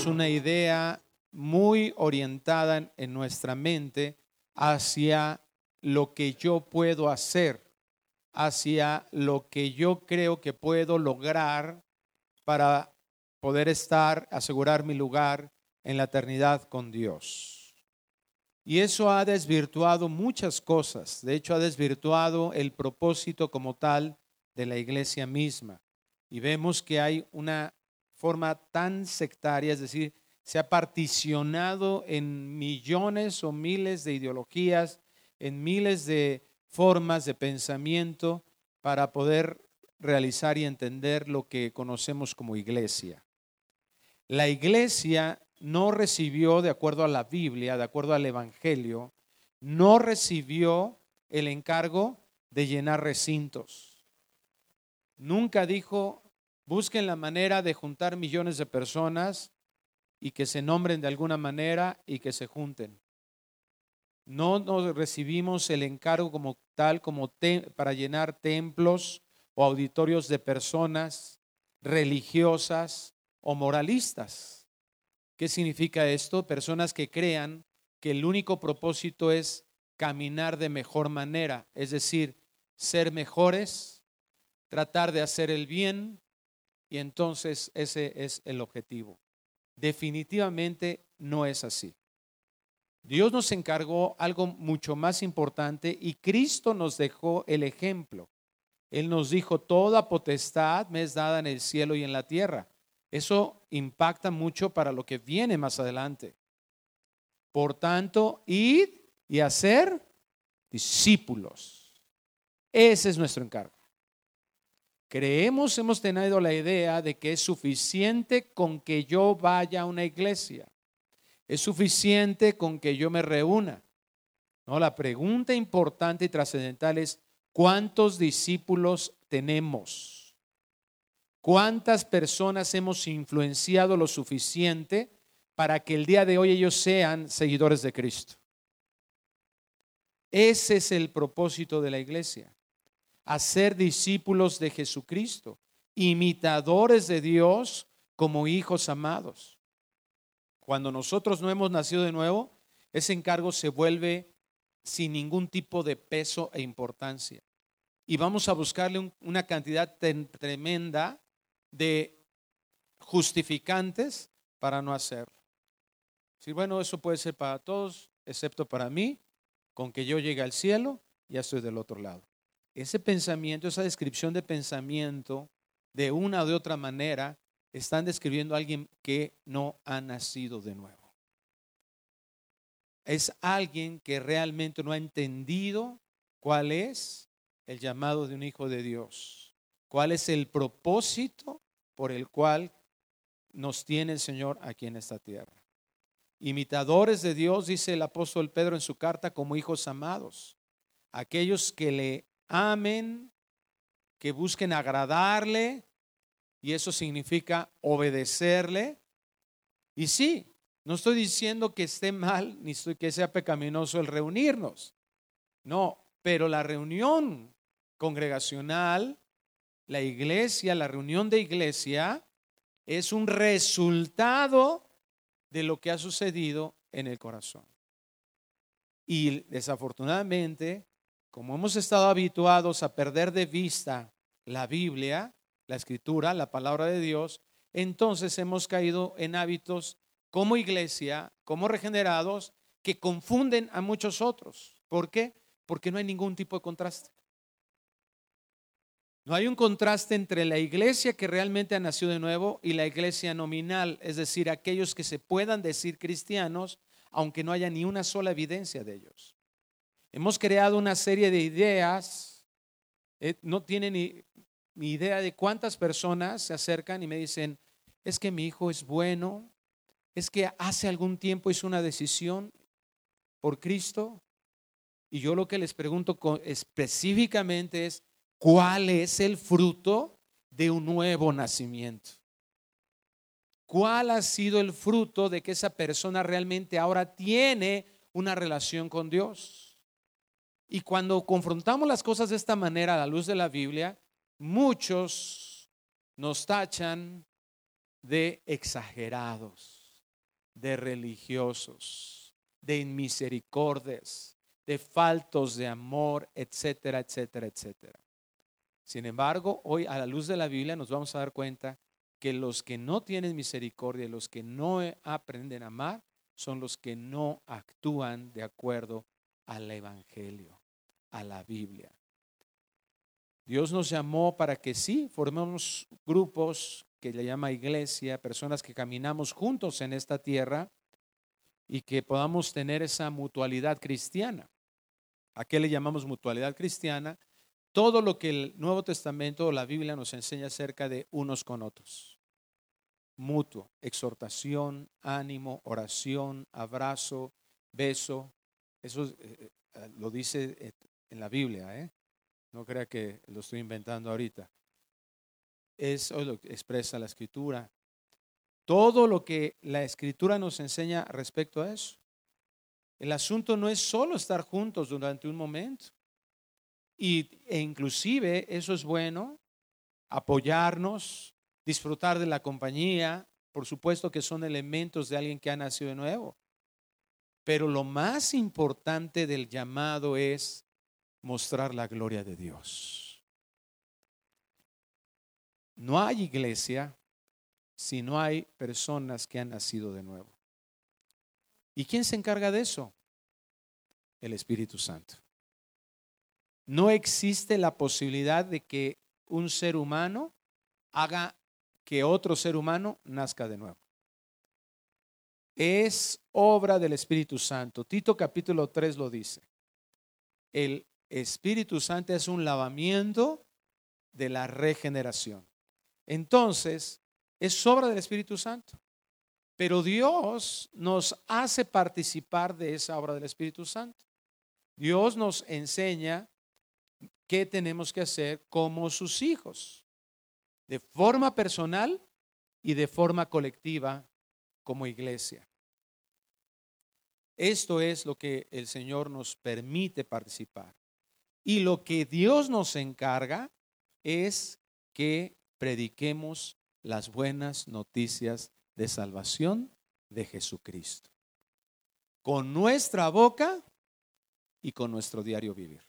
una idea muy orientada en, en nuestra mente hacia lo que yo puedo hacer, hacia lo que yo creo que puedo lograr para poder estar, asegurar mi lugar en la eternidad con Dios. Y eso ha desvirtuado muchas cosas. De hecho, ha desvirtuado el propósito como tal de la iglesia misma. Y vemos que hay una forma tan sectaria, es decir, se ha particionado en millones o miles de ideologías, en miles de formas de pensamiento para poder realizar y entender lo que conocemos como iglesia. La iglesia no recibió, de acuerdo a la Biblia, de acuerdo al Evangelio, no recibió el encargo de llenar recintos. Nunca dijo, busquen la manera de juntar millones de personas y que se nombren de alguna manera y que se junten. No nos recibimos el encargo como tal, como para llenar templos o auditorios de personas religiosas o moralistas. ¿Qué significa esto? Personas que crean que el único propósito es caminar de mejor manera, es decir, ser mejores, tratar de hacer el bien, y entonces ese es el objetivo. Definitivamente no es así. Dios nos encargó algo mucho más importante y Cristo nos dejó el ejemplo. Él nos dijo, toda potestad me es dada en el cielo y en la tierra. Eso impacta mucho para lo que viene más adelante. Por tanto, id y hacer discípulos. Ese es nuestro encargo. Creemos, hemos tenido la idea de que es suficiente con que yo vaya a una iglesia. Es suficiente con que yo me reúna. No, la pregunta importante y trascendental es, ¿cuántos discípulos tenemos? ¿Cuántas personas hemos influenciado lo suficiente para que el día de hoy ellos sean seguidores de Cristo? Ese es el propósito de la iglesia a ser discípulos de Jesucristo, imitadores de Dios como hijos amados. Cuando nosotros no hemos nacido de nuevo, ese encargo se vuelve sin ningún tipo de peso e importancia. Y vamos a buscarle una cantidad tremenda de justificantes para no hacerlo. Si bueno, eso puede ser para todos, excepto para mí, con que yo llegue al cielo, ya estoy del otro lado ese pensamiento, esa descripción de pensamiento, de una o de otra manera, están describiendo a alguien que no ha nacido de nuevo. Es alguien que realmente no ha entendido cuál es el llamado de un hijo de Dios, cuál es el propósito por el cual nos tiene el Señor aquí en esta tierra. Imitadores de Dios, dice el apóstol Pedro en su carta, como hijos amados, aquellos que le amen, que busquen agradarle, y eso significa obedecerle. Y sí, no estoy diciendo que esté mal, ni estoy que sea pecaminoso el reunirnos. No, pero la reunión congregacional, la iglesia, la reunión de iglesia, es un resultado de lo que ha sucedido en el corazón. Y desafortunadamente, como hemos estado habituados a perder de vista la Biblia, la escritura, la palabra de Dios, entonces hemos caído en hábitos como iglesia, como regenerados, que confunden a muchos otros. ¿Por qué? Porque no hay ningún tipo de contraste. No hay un contraste entre la iglesia que realmente ha nacido de nuevo y la iglesia nominal, es decir, aquellos que se puedan decir cristianos, aunque no haya ni una sola evidencia de ellos. Hemos creado una serie de ideas. Eh, no tienen ni, ni idea de cuántas personas se acercan y me dicen, es que mi hijo es bueno, es que hace algún tiempo hizo una decisión por Cristo. Y yo lo que les pregunto específicamente es, ¿cuál es el fruto de un nuevo nacimiento? ¿Cuál ha sido el fruto de que esa persona realmente ahora tiene una relación con Dios? Y cuando confrontamos las cosas de esta manera a la luz de la Biblia, muchos nos tachan de exagerados. de religiosos, de inmisericordias, de faltos de amor, etcétera, etcétera, etcétera. Sin embargo, hoy a la luz de la Biblia nos vamos a dar cuenta que los que no tienen misericordia, los que no aprenden a amar, son los que no actúan de acuerdo al Evangelio, a la Biblia. Dios nos llamó para que sí, formemos grupos que le llama iglesia, personas que caminamos juntos en esta tierra y que podamos tener esa mutualidad cristiana. ¿A qué le llamamos mutualidad cristiana? Todo lo que el Nuevo Testamento o la Biblia nos enseña acerca de unos con otros. Mutuo, exhortación, ánimo, oración, abrazo, beso. Eso eh, eh, lo dice eh, en la Biblia, ¿eh? No crea que lo estoy inventando ahorita. Eso es lo que expresa la escritura. Todo lo que la escritura nos enseña respecto a eso. El asunto no es solo estar juntos durante un momento. Y, e inclusive eso es bueno, apoyarnos, disfrutar de la compañía, por supuesto que son elementos de alguien que ha nacido de nuevo. Pero lo más importante del llamado es mostrar la gloria de Dios. No hay iglesia si no hay personas que han nacido de nuevo. ¿Y quién se encarga de eso? El Espíritu Santo. No existe la posibilidad de que un ser humano haga que otro ser humano nazca de nuevo. Es obra del Espíritu Santo. Tito capítulo 3 lo dice. El Espíritu Santo es un lavamiento de la regeneración. Entonces, es obra del Espíritu Santo. Pero Dios nos hace participar de esa obra del Espíritu Santo. Dios nos enseña qué tenemos que hacer como sus hijos, de forma personal y de forma colectiva como iglesia. Esto es lo que el Señor nos permite participar. Y lo que Dios nos encarga es que prediquemos las buenas noticias de salvación de Jesucristo. Con nuestra boca y con nuestro diario vivir.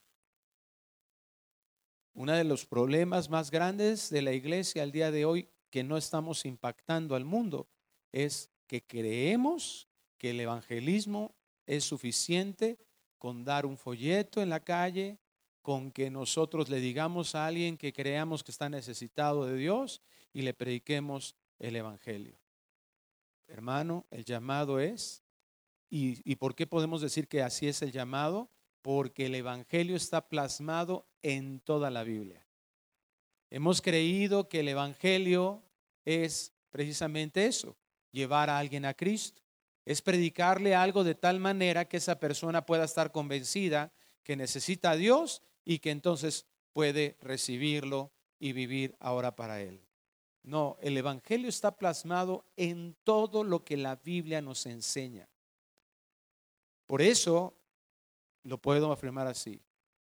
Uno de los problemas más grandes de la iglesia al día de hoy que no estamos impactando al mundo es que creemos que el evangelismo es suficiente con dar un folleto en la calle, con que nosotros le digamos a alguien que creamos que está necesitado de Dios y le prediquemos el Evangelio. Hermano, el llamado es, y, y, por qué podemos decir que así es el llamado? Porque el Evangelio está plasmado en toda la Biblia. Hemos creído que el Evangelio es precisamente eso, llevar a alguien a Cristo. Es predicarle algo de tal manera que esa persona pueda estar convencida que necesita a Dios y que entonces puede recibirlo y vivir ahora para Él. No, el Evangelio está plasmado en todo lo que la Biblia nos enseña. Por eso lo puedo afirmar así.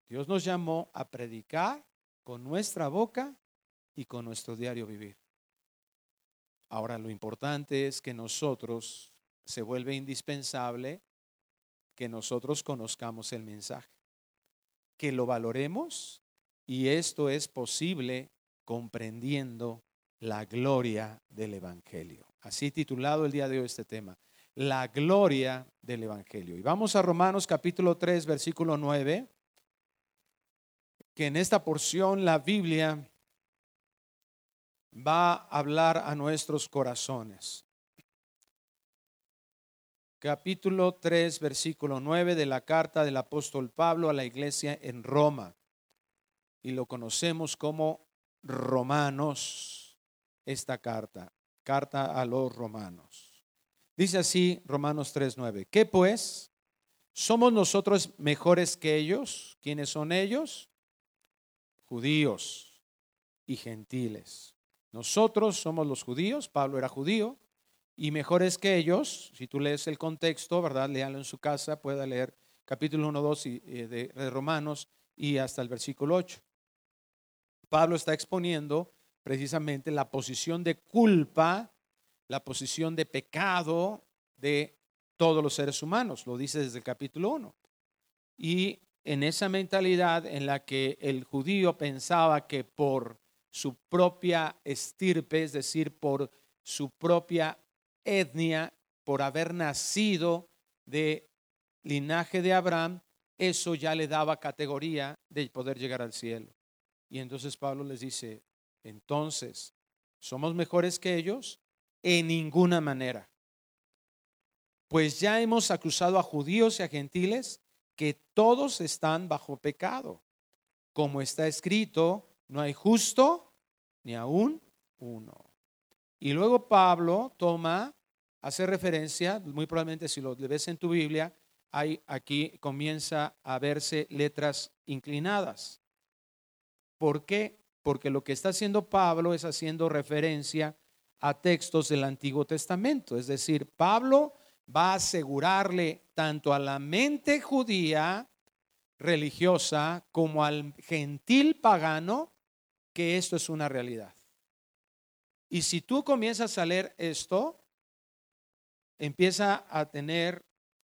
Dios nos llamó a predicar con nuestra boca y con nuestro diario vivir. Ahora lo importante es que nosotros se vuelve indispensable que nosotros conozcamos el mensaje que lo valoremos y esto es posible comprendiendo la gloria del Evangelio. Así titulado el día de hoy este tema, la gloria del Evangelio. Y vamos a Romanos capítulo 3, versículo 9, que en esta porción la Biblia va a hablar a nuestros corazones capítulo 3, versículo 9 de la carta del apóstol Pablo a la iglesia en Roma. Y lo conocemos como Romanos, esta carta, carta a los romanos. Dice así Romanos 3, 9. ¿Qué pues? ¿Somos nosotros mejores que ellos? ¿Quiénes son ellos? Judíos y gentiles. Nosotros somos los judíos, Pablo era judío, y mejores que ellos, si tú lees el contexto, ¿verdad? Léalo en su casa, pueda leer capítulo 1, 2 eh, de Romanos y hasta el versículo 8. Pablo está exponiendo precisamente la posición de culpa, la posición de pecado de todos los seres humanos, lo dice desde el capítulo 1. Y en esa mentalidad en la que el judío pensaba que por su propia estirpe, es decir, por su propia etnia, por haber nacido de linaje de Abraham, eso ya le daba categoría de poder llegar al cielo. Y entonces Pablo les dice, entonces, ¿somos mejores que ellos? En ninguna manera. Pues ya hemos acusado a judíos y a gentiles que todos están bajo pecado. Como está escrito, no hay justo ni aún uno. Y luego Pablo toma, hace referencia, muy probablemente si lo ves en tu Biblia, hay, aquí comienza a verse letras inclinadas. ¿Por qué? Porque lo que está haciendo Pablo es haciendo referencia a textos del Antiguo Testamento. Es decir, Pablo va a asegurarle tanto a la mente judía religiosa como al gentil pagano que esto es una realidad. Y si tú comienzas a leer esto, empieza a tener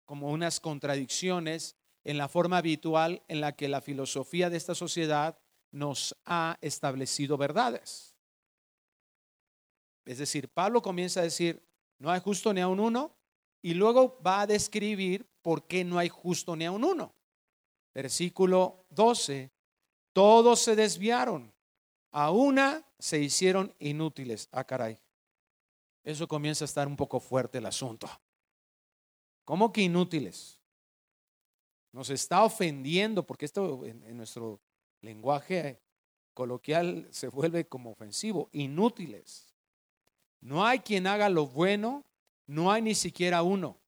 como unas contradicciones en la forma habitual en la que la filosofía de esta sociedad nos ha establecido verdades. Es decir, Pablo comienza a decir, no hay justo ni a un uno, y luego va a describir por qué no hay justo ni a un uno. Versículo 12, todos se desviaron, a una se hicieron inútiles. Ah, caray. Eso comienza a estar un poco fuerte el asunto. ¿Cómo que inútiles? Nos está ofendiendo, porque esto en, nuestro lenguaje coloquial se vuelve como ofensivo, inútiles. No hay quien haga lo bueno, no hay ni siquiera uno.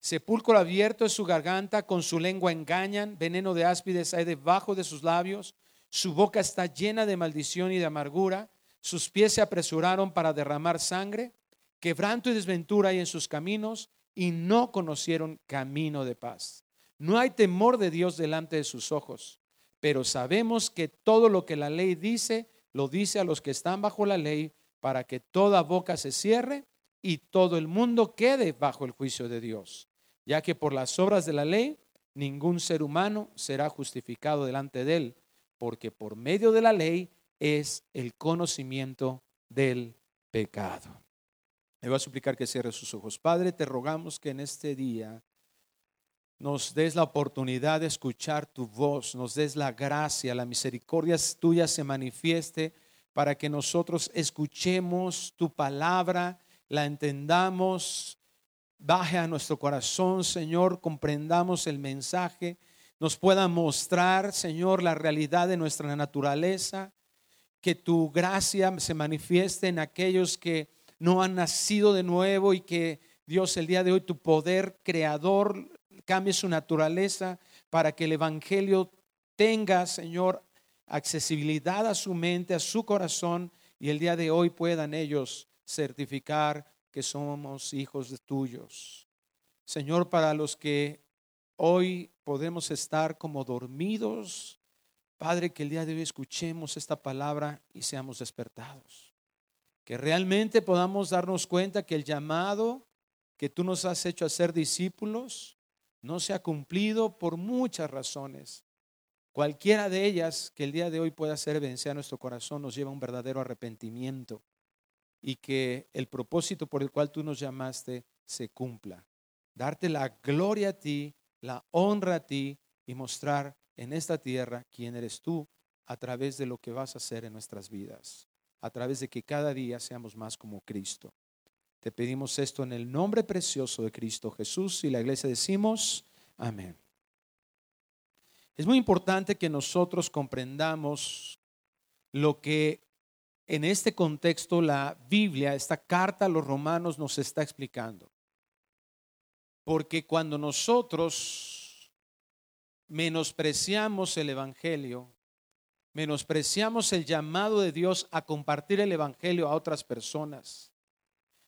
Sepulcro abierto es su garganta, con su lengua engañan, veneno de áspides hay debajo de sus labios, su boca está llena de maldición y de amargura, sus pies se apresuraron para derramar sangre, quebranto y desventura hay en sus caminos, y no conocieron camino de paz. No hay temor de Dios delante de sus ojos, pero sabemos que todo lo que la ley dice, lo dice a los que están bajo la ley, para que toda boca se cierre y todo el mundo quede bajo el juicio de Dios, ya que por las obras de la ley ningún ser humano será justificado delante de él, porque por medio de la ley es el conocimiento del pecado. Le voy a suplicar que cierre sus ojos. Padre, te rogamos que en este día nos des la oportunidad de escuchar tu voz, nos des la gracia, la misericordia tuya se manifieste para que nosotros escuchemos tu palabra, la entendamos, baje a nuestro corazón, Señor, comprendamos el mensaje, nos pueda mostrar, Señor, la realidad de nuestra naturaleza, que tu gracia se manifieste en aquellos que no han nacido de nuevo y que Dios el día de hoy tu poder creador cambie su naturaleza para que el Evangelio tenga, Señor, accesibilidad a su mente, a su corazón y el día de hoy puedan ellos certificar que somos hijos de tuyos. Señor, para los que hoy podemos estar como dormidos, Padre, que el día de hoy escuchemos esta palabra y seamos despertados que realmente podamos darnos cuenta que el llamado que tú nos has hecho a ser discípulos no se ha cumplido por muchas razones. Cualquiera de ellas que el día de hoy pueda hacer vencer a nuestro corazón nos lleva a un verdadero arrepentimiento y que el propósito por el cual tú nos llamaste se cumpla. Darte la gloria a ti, la honra a ti y mostrar en esta tierra quién eres tú a través de lo que vas a hacer en nuestras vidas a través de que cada día seamos más como Cristo. Te pedimos esto en el nombre precioso de Cristo Jesús y la iglesia decimos, amén. Es muy importante que nosotros comprendamos lo que en este contexto la Biblia, esta carta a los romanos nos está explicando. Porque cuando nosotros menospreciamos el Evangelio, menospreciamos el llamado de Dios a compartir el Evangelio a otras personas.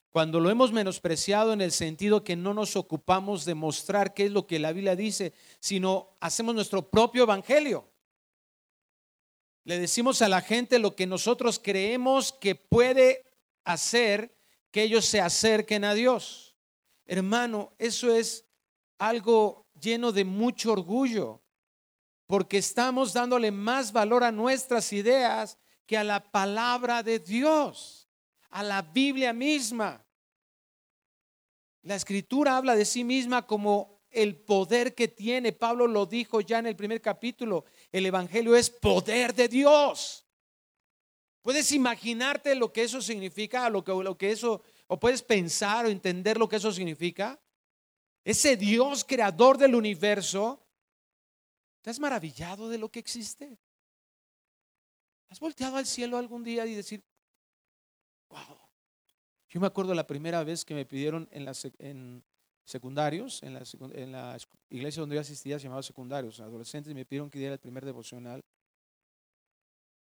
Cuando lo hemos menospreciado en el sentido que no nos ocupamos de mostrar qué es lo que la Biblia dice, sino hacemos nuestro propio Evangelio. Le decimos a la gente lo que nosotros creemos que puede hacer que ellos se acerquen a Dios. Hermano, eso es algo lleno de mucho orgullo, porque estamos dándole más valor a nuestras ideas que a la palabra de Dios, a la Biblia misma. La escritura habla de sí misma como el poder que tiene. Pablo lo dijo ya en el primer capítulo. El Evangelio es poder de Dios. ¿Puedes imaginarte lo que eso significa? Lo que, lo que eso, o puedes pensar o entender lo que eso significa. Ese Dios creador del universo, ¿te has maravillado de lo que existe? ¿Has volteado al cielo algún día y decir, wow? Yo me acuerdo la primera vez que me pidieron en, en secundarios, en la, en la iglesia donde yo asistía, se llamaba secundarios, adolescentes, me pidieron que diera el primer devocional.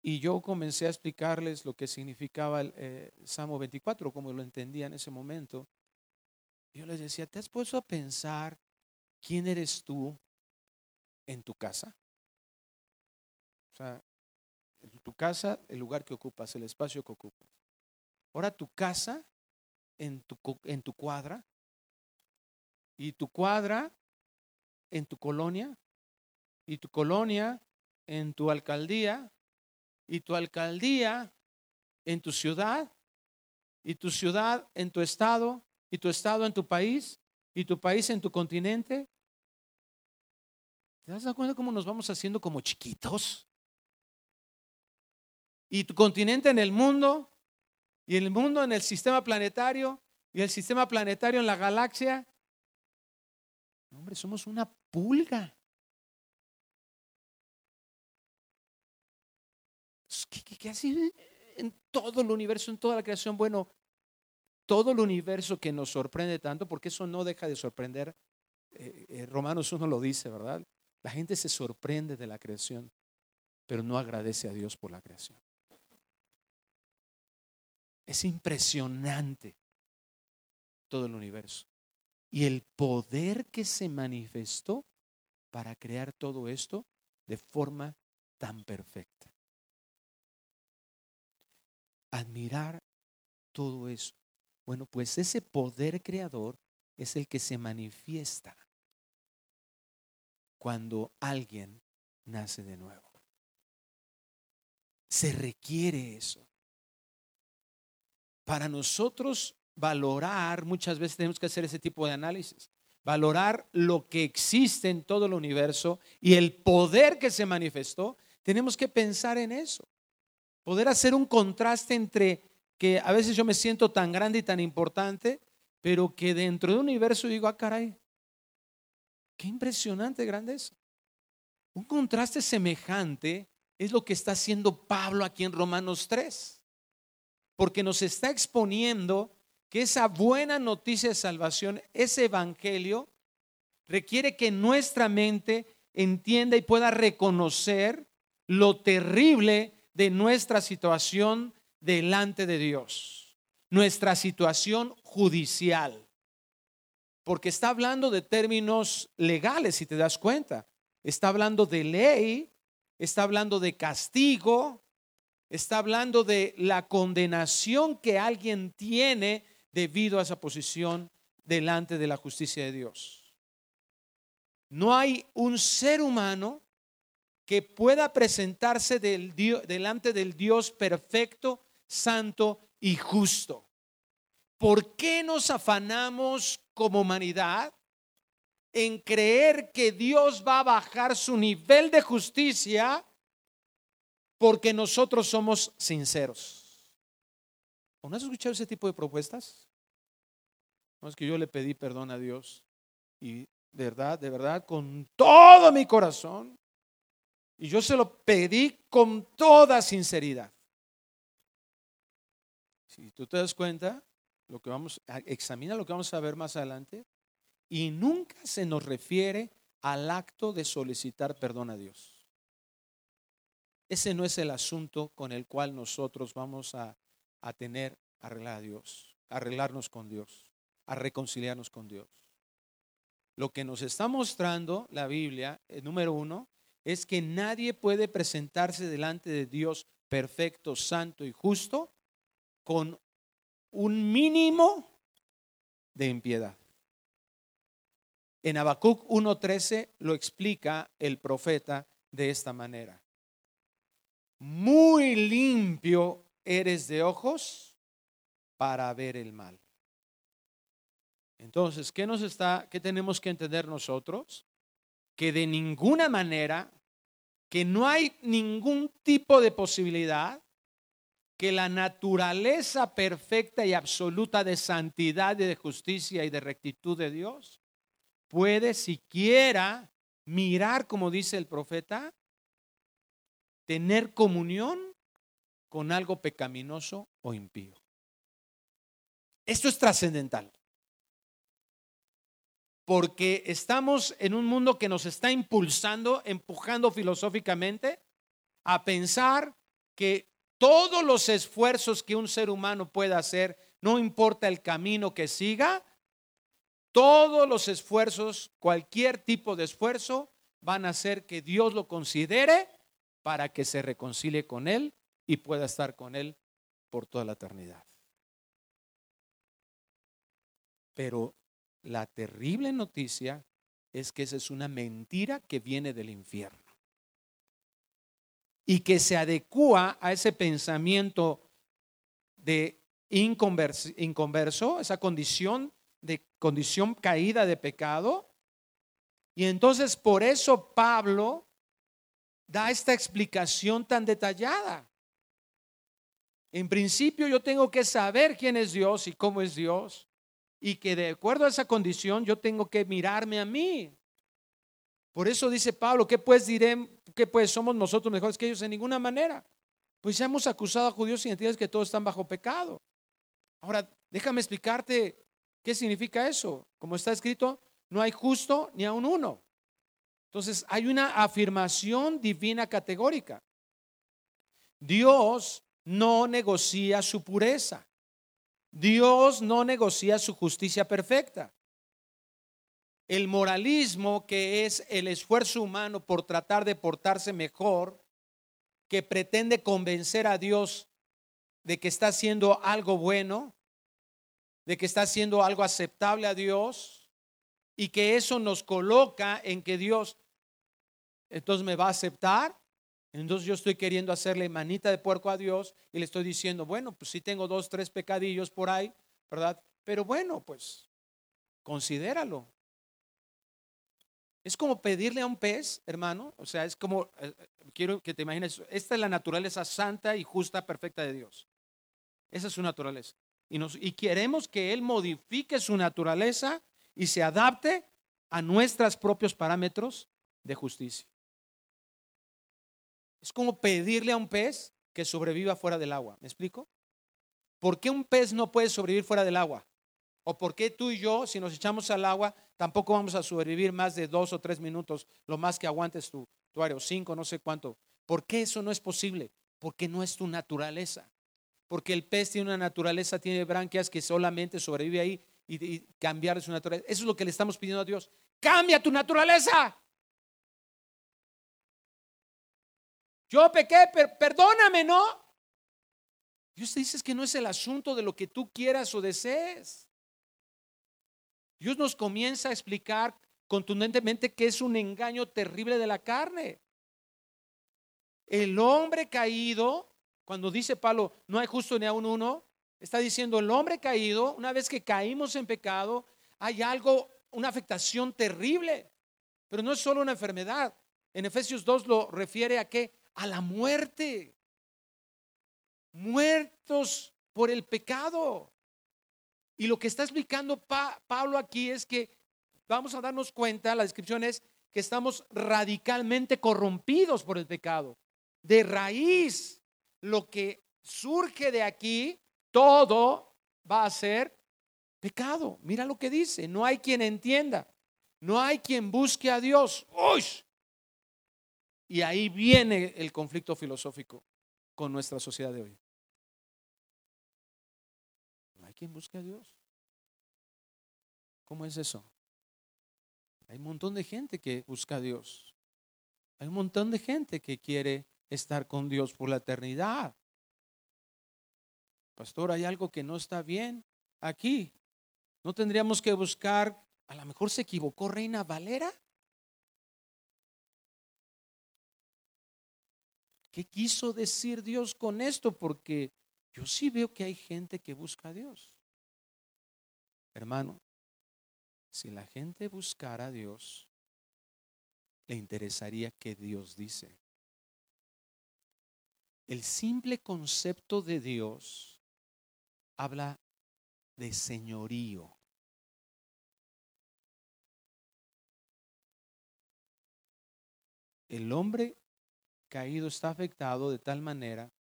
Y yo comencé a explicarles lo que significaba el eh, Salmo 24, como lo entendía en ese momento. Yo les decía, ¿te has puesto a pensar quién eres tú en tu casa? O sea, tu casa, el lugar que ocupas, el espacio que ocupas. Ahora tu casa en tu, en tu cuadra y tu cuadra en tu colonia y tu colonia en tu alcaldía y tu alcaldía en tu ciudad y tu ciudad en tu estado y tu estado en tu país y tu país en tu continente. ¿Te das cuenta cómo nos vamos haciendo como chiquitos? Y tu continente en el mundo y el mundo en el sistema planetario y el sistema planetario en la galaxia. Hombre, somos una pulga. ¿Qué, así en todo el universo, en toda la creación? Bueno, todo el universo que nos sorprende tanto, porque eso no deja de sorprender. Eh, eh, Romanos 1 lo dice, ¿verdad? La gente se sorprende de la creación, pero no agradece a Dios por la creación. Es impresionante todo el universo. Y el poder que se manifestó para crear todo esto de forma tan perfecta admirar todo eso. Bueno, pues ese poder creador es el que se manifiesta cuando alguien nace de nuevo. Se requiere eso. Para nosotros valorar, muchas veces tenemos que hacer ese tipo de análisis, valorar lo que existe en todo el universo y el poder que se manifestó, tenemos que pensar en eso poder hacer un contraste entre que a veces yo me siento tan grande y tan importante, pero que dentro de un universo digo, ah, caray, qué impresionante grandeza. Un contraste semejante es lo que está haciendo Pablo aquí en Romanos 3, porque nos está exponiendo que esa buena noticia de salvación, ese evangelio, requiere que nuestra mente entienda y pueda reconocer lo terrible de nuestra situación delante de Dios, nuestra situación judicial. Porque está hablando de términos legales, si te das cuenta. Está hablando de ley, está hablando de castigo, está hablando de la condenación que alguien tiene debido a esa posición delante de la justicia de Dios. No hay un ser humano que pueda presentarse del delante del Dios perfecto, santo y justo. ¿Por qué nos afanamos como humanidad en creer que Dios va a bajar su nivel de justicia porque nosotros somos sinceros? ¿No has escuchado ese tipo de propuestas? No es que yo le pedí perdón a Dios y de verdad, de verdad, con todo mi corazón, y yo se lo pedí con toda sinceridad. Si tú te das cuenta, lo que vamos, examina lo que vamos a ver más adelante, y nunca se nos refiere al acto de solicitar perdón a Dios. Ese no es el asunto con el cual nosotros vamos a, a tener arreglar a Dios, arreglarnos con Dios, a reconciliarnos con Dios. Lo que nos está mostrando la Biblia, el número uno, es que nadie puede presentarse delante de Dios perfecto, santo y justo con un mínimo de impiedad. En Habacuc 1:13 lo explica el profeta de esta manera. Muy limpio eres de ojos para ver el mal. Entonces, ¿qué nos está qué tenemos que entender nosotros? Que de ninguna manera que no hay ningún tipo de posibilidad que la naturaleza perfecta y absoluta de santidad y de justicia y de rectitud de Dios puede siquiera mirar, como dice el profeta, tener comunión con algo pecaminoso o impío. Esto es trascendental. Porque estamos en un mundo que nos está impulsando, empujando filosóficamente a pensar que todos los esfuerzos que un ser humano pueda hacer, no importa el camino que siga, todos los esfuerzos, cualquier tipo de esfuerzo, van a hacer que Dios lo considere para que se reconcilie con Él y pueda estar con Él por toda la eternidad. Pero la terrible noticia es que esa es una mentira que viene del infierno y que se adecua a ese pensamiento de inconverso, esa condición de condición caída de pecado. Y entonces por eso Pablo da esta explicación tan detallada. En principio yo tengo que saber quién es Dios y cómo es Dios. Y que de acuerdo a esa condición yo tengo que mirarme a mí. Por eso dice Pablo, ¿qué pues diré? ¿Qué pues somos nosotros mejores que ellos? En ninguna manera. Pues ya hemos acusado a judíos y entiendes que todos están bajo pecado. Ahora, déjame explicarte qué significa eso. Como está escrito, no hay justo ni aun uno. Entonces, hay una afirmación divina categórica. Dios no negocia su pureza. Dios no negocia su justicia perfecta el moralismo, que es el esfuerzo humano por tratar de portarse mejor, que pretende convencer a Dios de que está haciendo algo bueno, de que está haciendo algo aceptable a Dios, y que eso nos coloca en que Dios entonces me va a aceptar. Entonces yo estoy queriendo hacerle manita de puerco a Dios y le estoy diciendo, bueno, pues sí tengo dos, tres pecadillos por ahí, ¿verdad? Pero bueno, pues considéralo. Es como pedirle a un pez, hermano, o sea, es como, eh, eh, quiero que te imagines, esta es la naturaleza santa y justa, perfecta de Dios. Esa es su naturaleza. Y, nos, y queremos que Él modifique su naturaleza y se adapte a nuestros propios parámetros de justicia. Es como pedirle a un pez que sobreviva fuera del agua. ¿Me explico? ¿Por qué un pez no puede sobrevivir fuera del agua? ¿O por qué tú y yo, si nos echamos al agua, tampoco vamos a sobrevivir más de dos o tres minutos, lo más que aguantes tu, tu o cinco, no sé cuánto? ¿Por qué eso no es posible? Porque no es tu naturaleza. Porque el pez tiene una naturaleza, tiene branquias que solamente sobrevive ahí y, cambiar su naturaleza. Eso es lo que le estamos pidiendo a Dios. Cambia tu naturaleza. Yo pequé, perdóname, ¿no? Dios te dice que no es el asunto de lo que tú quieras o desees. Dios nos comienza a explicar contundentemente que es un engaño terrible de la carne. El hombre caído, cuando dice Pablo, no hay justo ni a uno, está diciendo el hombre caído, una vez que caímos en pecado, hay algo, una afectación terrible, pero no es solo una enfermedad. En Efesios 2 lo refiere a qué? A la muerte. Muertos por el pecado. Y lo que está explicando Pablo aquí es que vamos a darnos cuenta, la descripción es que estamos radicalmente corrompidos por el pecado. De raíz, lo que surge de aquí, todo va a ser pecado. Mira lo que dice, no hay quien entienda, no hay quien busque a Dios. ¡Uy! Y ahí viene el conflicto filosófico con nuestra sociedad de hoy. ¿Quién busca a Dios? ¿Cómo es eso? Hay un montón de gente que busca a Dios. Hay un montón de gente que quiere estar con Dios por la eternidad. Pastor, hay algo que no está bien aquí. No tendríamos que buscar a lo mejor se equivocó Reina Valera. ¿Qué quiso decir Dios con esto? Porque yo sí veo que hay gente que busca a Dios. Hermano, si la gente buscara a Dios, le interesaría que Dios dice. El simple concepto de Dios habla de señorío. El hombre caído está afectado de tal manera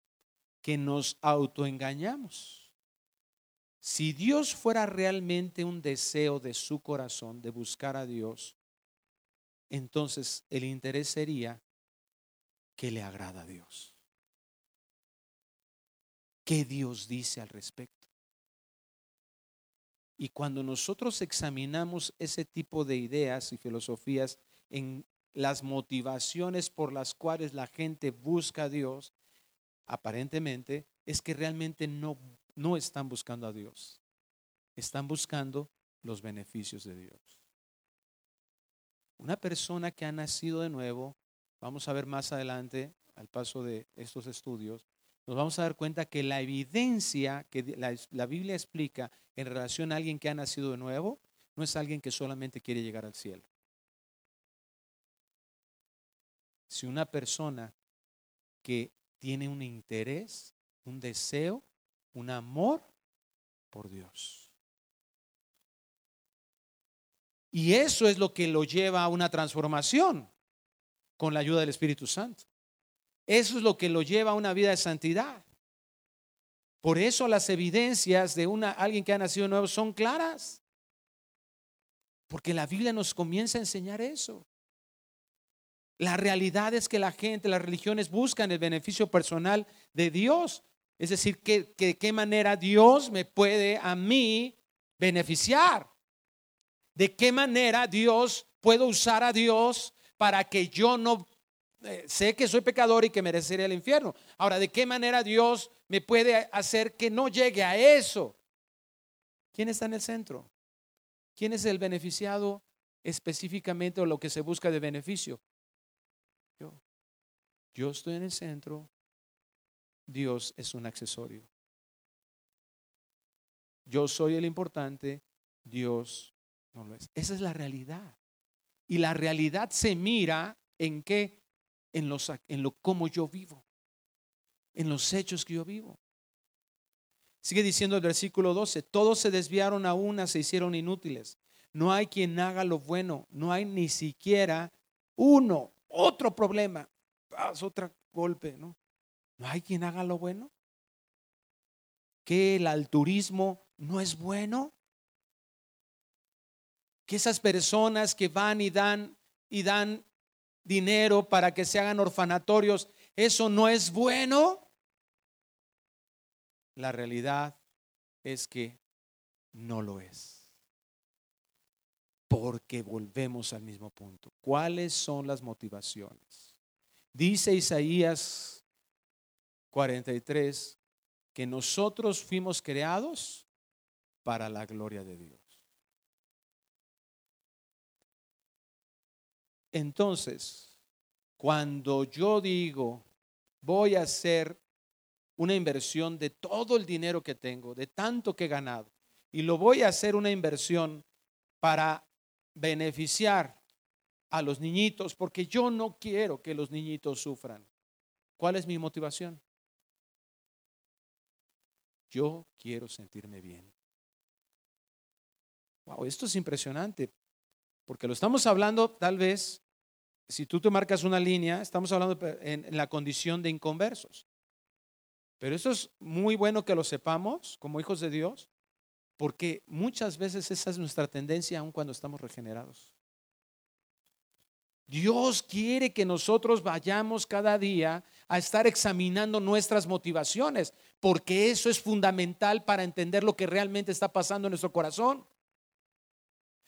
que nos autoengañamos. Si Dios fuera realmente un deseo de su corazón de buscar a Dios, entonces el interés sería que le agrada a Dios. ¿Qué Dios dice al respecto? Y cuando nosotros examinamos ese tipo de ideas y filosofías en las motivaciones por las cuales la gente busca a Dios, aparentemente es que realmente no, no están buscando a Dios. Están buscando los beneficios de Dios. Una persona que ha nacido de nuevo, vamos a ver más adelante, al paso de estos estudios, nos vamos a dar cuenta que la evidencia que la, la, Biblia explica en relación a alguien que ha nacido de nuevo, no es alguien que solamente quiere llegar al cielo. Si una persona que tiene un interés, un deseo, un amor por Dios. Y eso es lo que lo lleva a una transformación con la ayuda del Espíritu Santo. Eso es lo que lo lleva a una vida de santidad. Por eso las evidencias de una, alguien que ha nacido nuevo son claras. Porque la Biblia nos comienza a enseñar eso. La realidad es que la gente, las religiones buscan el beneficio personal de Dios. Es decir, que, de qué manera Dios me puede a mí beneficiar. De qué manera Dios puedo usar a Dios para que yo no eh, sé que soy pecador y que merecería el infierno. Ahora, ¿de qué manera Dios me puede hacer que no llegue a eso? ¿Quién está en el centro? ¿Quién es el beneficiado específicamente o lo que se busca de beneficio? Yo. Estoy en el centro. Dios es un accesorio. Yo soy el importante. Dios no lo es. Esa es la realidad. Y la realidad se mira en qué? En, los, en lo como yo vivo. En los hechos que yo vivo. Sigue diciendo el versículo 12, todos se desviaron a una, se hicieron inútiles. No hay quien haga lo bueno, no hay ni siquiera uno otro problema, otro golpe, ¿no? ¿No hay quien haga lo bueno? ¿Que el alturismo no es bueno? ¿Que esas personas que van y dan y dan dinero para que se hagan orfanatorios, eso no es bueno? La realidad es que no lo es porque volvemos al mismo punto. ¿Cuáles son las motivaciones? Dice Isaías 43 que nosotros fuimos creados para la gloria de Dios. Entonces, cuando yo digo, voy a hacer una inversión de todo el dinero que tengo, de tanto que he ganado, y lo voy a hacer una inversión para beneficiar a los niñitos porque yo no quiero que los niñitos sufran. ¿Cuál es mi motivación? Yo quiero sentirme bien. Wow, esto es impresionante porque lo estamos hablando tal vez, si tú te marcas una línea, estamos hablando en, la condición de inconversos. Pero esto es muy bueno que lo sepamos como hijos de Dios, porque muchas veces esa es nuestra tendencia aun cuando estamos regenerados. Dios quiere que nosotros vayamos cada día a estar examinando nuestras motivaciones, porque eso es fundamental para entender lo que realmente está pasando en nuestro corazón.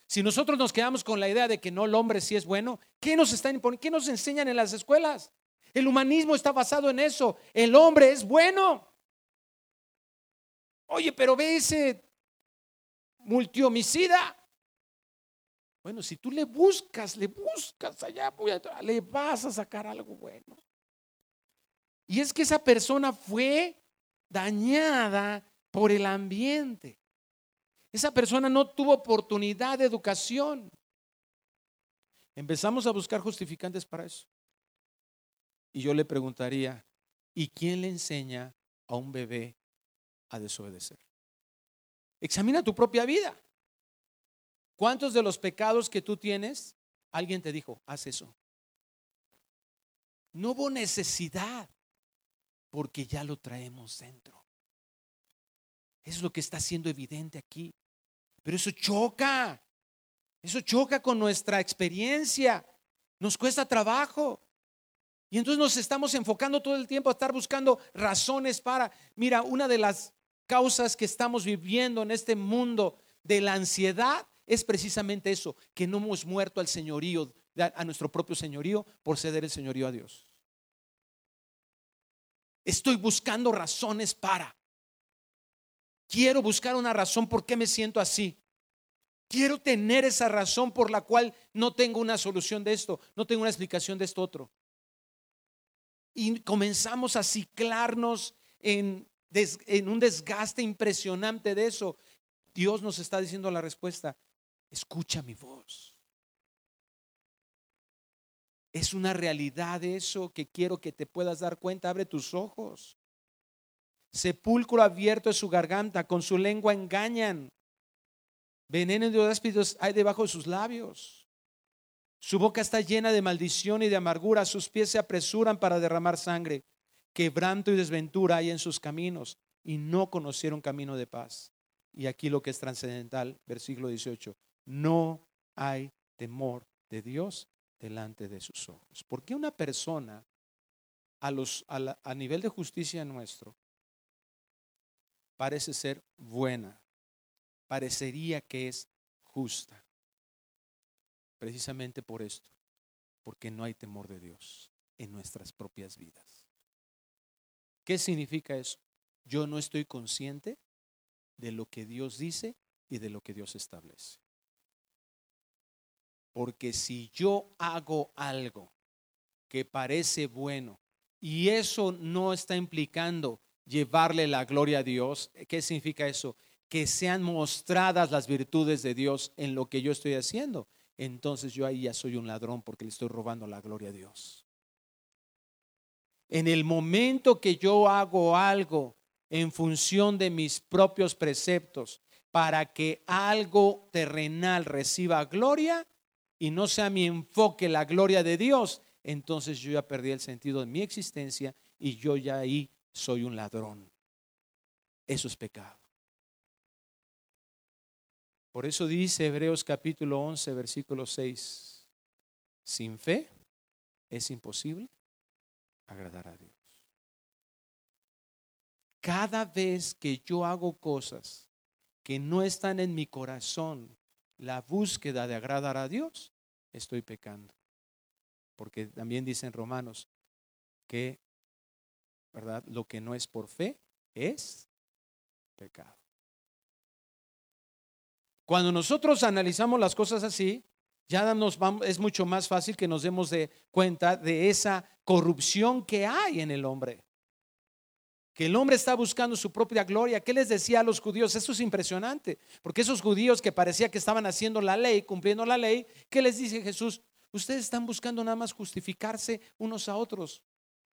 Si nosotros nos quedamos con la idea de que no, el hombre sí es bueno, ¿qué nos están imponiendo? ¿Qué nos enseñan en las escuelas? El humanismo está basado en eso. El hombre es bueno. Oye, pero ve ese multihomicida. Bueno, si tú le buscas, le buscas allá, le vas a sacar algo bueno. Y es que esa persona fue dañada por el ambiente. Esa persona no tuvo oportunidad de educación. Empezamos a buscar justificantes para eso. Y yo le preguntaría, ¿y quién le enseña a un bebé a desobedecer? Examina tu propia vida. ¿Cuántos de los pecados que tú tienes, alguien te dijo, haz eso? No hubo necesidad porque ya lo traemos dentro. Es lo que está siendo evidente aquí. Pero eso choca. Eso choca con nuestra experiencia. Nos cuesta trabajo. Y entonces nos estamos enfocando todo el tiempo a estar buscando razones para, mira, una de las causas que estamos viviendo en este mundo de la ansiedad es precisamente eso, que no hemos muerto al señorío, a nuestro propio señorío por ceder el señorío a Dios. Estoy buscando razones para. Quiero buscar una razón por qué me siento así. Quiero tener esa razón por la cual no tengo una solución de esto, no tengo una explicación de esto otro. Y comenzamos a ciclarnos en, en un desgaste impresionante de eso. Dios nos está diciendo la respuesta, escucha mi voz. Es una realidad eso que quiero que te puedas dar cuenta. Abre tus ojos. Sepulcro abierto es su garganta, con su lengua engañan. Veneno de áspidos hay debajo de sus labios. Su boca está llena de maldición y de amargura. Sus pies se apresuran para derramar sangre. Quebranto y desventura hay en sus caminos y no conocieron camino de paz. Y aquí lo que es trascendental, versículo 18. No hay temor de Dios delante de sus ojos. Porque una persona a, a nivel de justicia nuestro parece ser buena, parecería que es justa. Precisamente por esto, porque no hay temor de Dios en nuestras propias vidas. ¿Qué significa eso? Yo no estoy consciente de lo que Dios dice y de lo que Dios establece. Porque si yo hago algo que parece bueno y eso no está implicando llevarle la gloria a Dios, ¿qué significa eso? Que sean mostradas las virtudes de Dios en lo que yo estoy haciendo. Entonces yo ahí ya soy un ladrón porque le estoy robando la gloria a Dios. En el momento que yo hago algo en función de mis propios preceptos para que algo terrenal reciba gloria, y no sea mi enfoque la gloria de Dios, entonces yo ya perdí el sentido de mi existencia y yo ya ahí soy un ladrón. Eso es pecado. Por eso dice Hebreos capítulo 11, versículo 6, sin fe es imposible agradar a Dios. Cada vez que yo hago cosas que no están en mi corazón, la búsqueda de agradar a Dios, estoy pecando. Porque también dicen Romanos que, ¿verdad? Lo que no es por fe es pecado. Cuando nosotros analizamos las cosas así, ya nos es mucho más fácil que nos demos de cuenta de esa corrupción que hay en el hombre que el hombre está buscando su propia gloria. ¿Qué les decía a los judíos? Eso es impresionante, porque esos judíos que parecía que estaban haciendo la ley, cumpliendo la ley, ¿qué les dice Jesús? Ustedes están buscando nada más justificarse unos a otros.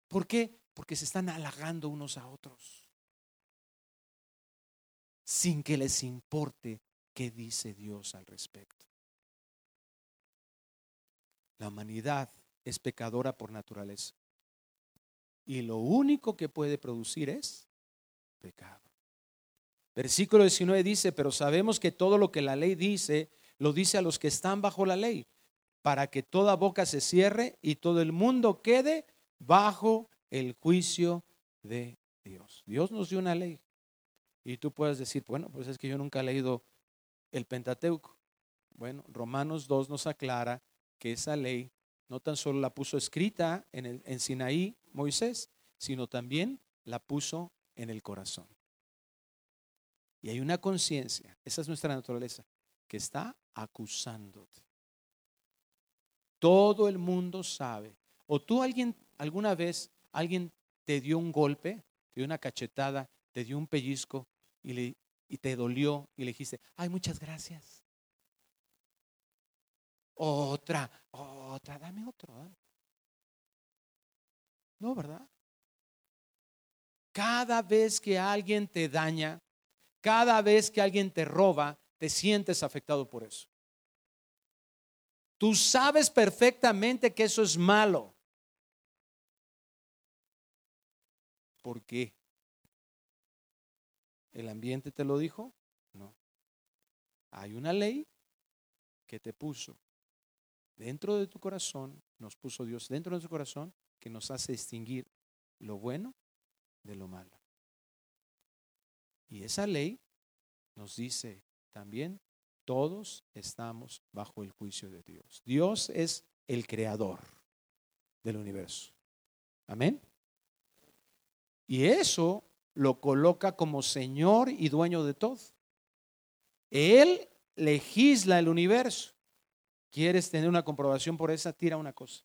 ¿Por qué? Porque se están halagando unos a otros. Sin que les importe qué dice Dios al respecto. La humanidad es pecadora por naturaleza. Y lo único que puede producir es pecado. Versículo 19 dice, pero sabemos que todo lo que la ley dice, lo dice a los que están bajo la ley, para que toda boca se cierre y todo el mundo quede bajo el juicio de Dios. Dios nos dio una ley. Y tú puedes decir, bueno, pues es que yo nunca he leído el Pentateuco. Bueno, Romanos 2 nos aclara que esa ley no tan solo la puso escrita en, el, en Sinaí, Moisés, sino también la puso en el corazón. Y hay una conciencia, esa es nuestra naturaleza, que está acusándote. Todo el mundo sabe. ¿O tú alguien, alguna vez, alguien te dio un golpe, te dio una cachetada, te dio un pellizco y, le, y te dolió y le dijiste, ay, muchas gracias? Otra, otra, dame otro. No, ¿verdad? Cada vez que alguien te daña, cada vez que alguien te roba, te sientes afectado por eso. Tú sabes perfectamente que eso es malo. ¿Por qué? ¿El ambiente te lo dijo? No. Hay una ley que te puso dentro de tu corazón, nos puso Dios dentro de tu corazón, nos hace distinguir lo bueno de lo malo. Y esa ley nos dice también, todos estamos bajo el juicio de Dios. Dios es el creador del universo. Amén. Y eso lo coloca como Señor y dueño de todo. Él legisla el universo. ¿Quieres tener una comprobación por esa? Tira una cosa.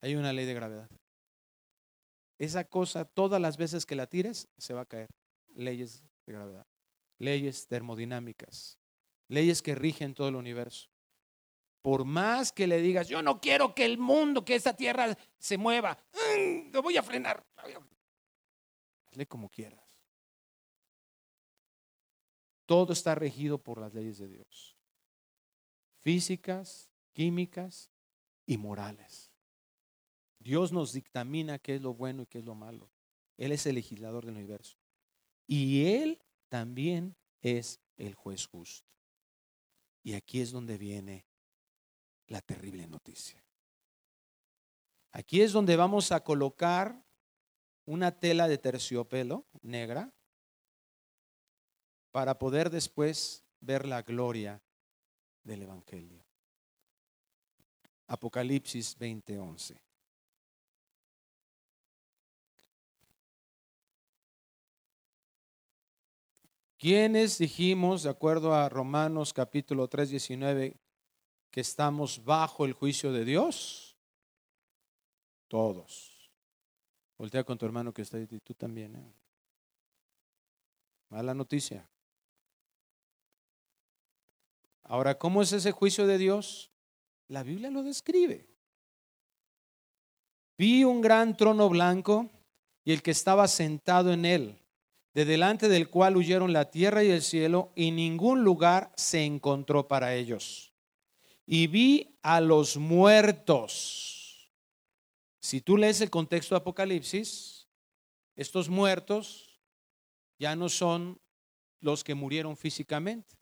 Hay una ley de gravedad. Esa cosa, todas las veces que la tires, se va a caer. Leyes de gravedad. Leyes termodinámicas. Leyes que rigen todo el universo. Por más que le digas, yo no quiero que el mundo, que esta tierra se mueva, mm, lo voy a frenar. Hazle como quieras. Todo está regido por las leyes de Dios. Físicas, químicas y morales. Dios nos dictamina qué es lo bueno y qué es lo malo. Él es el legislador del universo. Y Él también es el juez justo. Y aquí es donde viene la terrible noticia. Aquí es donde vamos a colocar una tela de terciopelo negra para poder después ver la gloria del Evangelio. Apocalipsis 20:11. ¿Quiénes dijimos, de acuerdo a Romanos capítulo 3, 19, que estamos bajo el juicio de Dios? Todos. Voltea con tu hermano que está ahí, tú también. ¿eh? Mala noticia. Ahora, ¿cómo es ese juicio de Dios? La Biblia lo describe. Vi un gran trono blanco y el que estaba sentado en él de delante del cual huyeron la tierra y el cielo, y ningún lugar se encontró para ellos. Y vi a los muertos. Si tú lees el contexto de Apocalipsis, estos muertos ya no son los que murieron físicamente,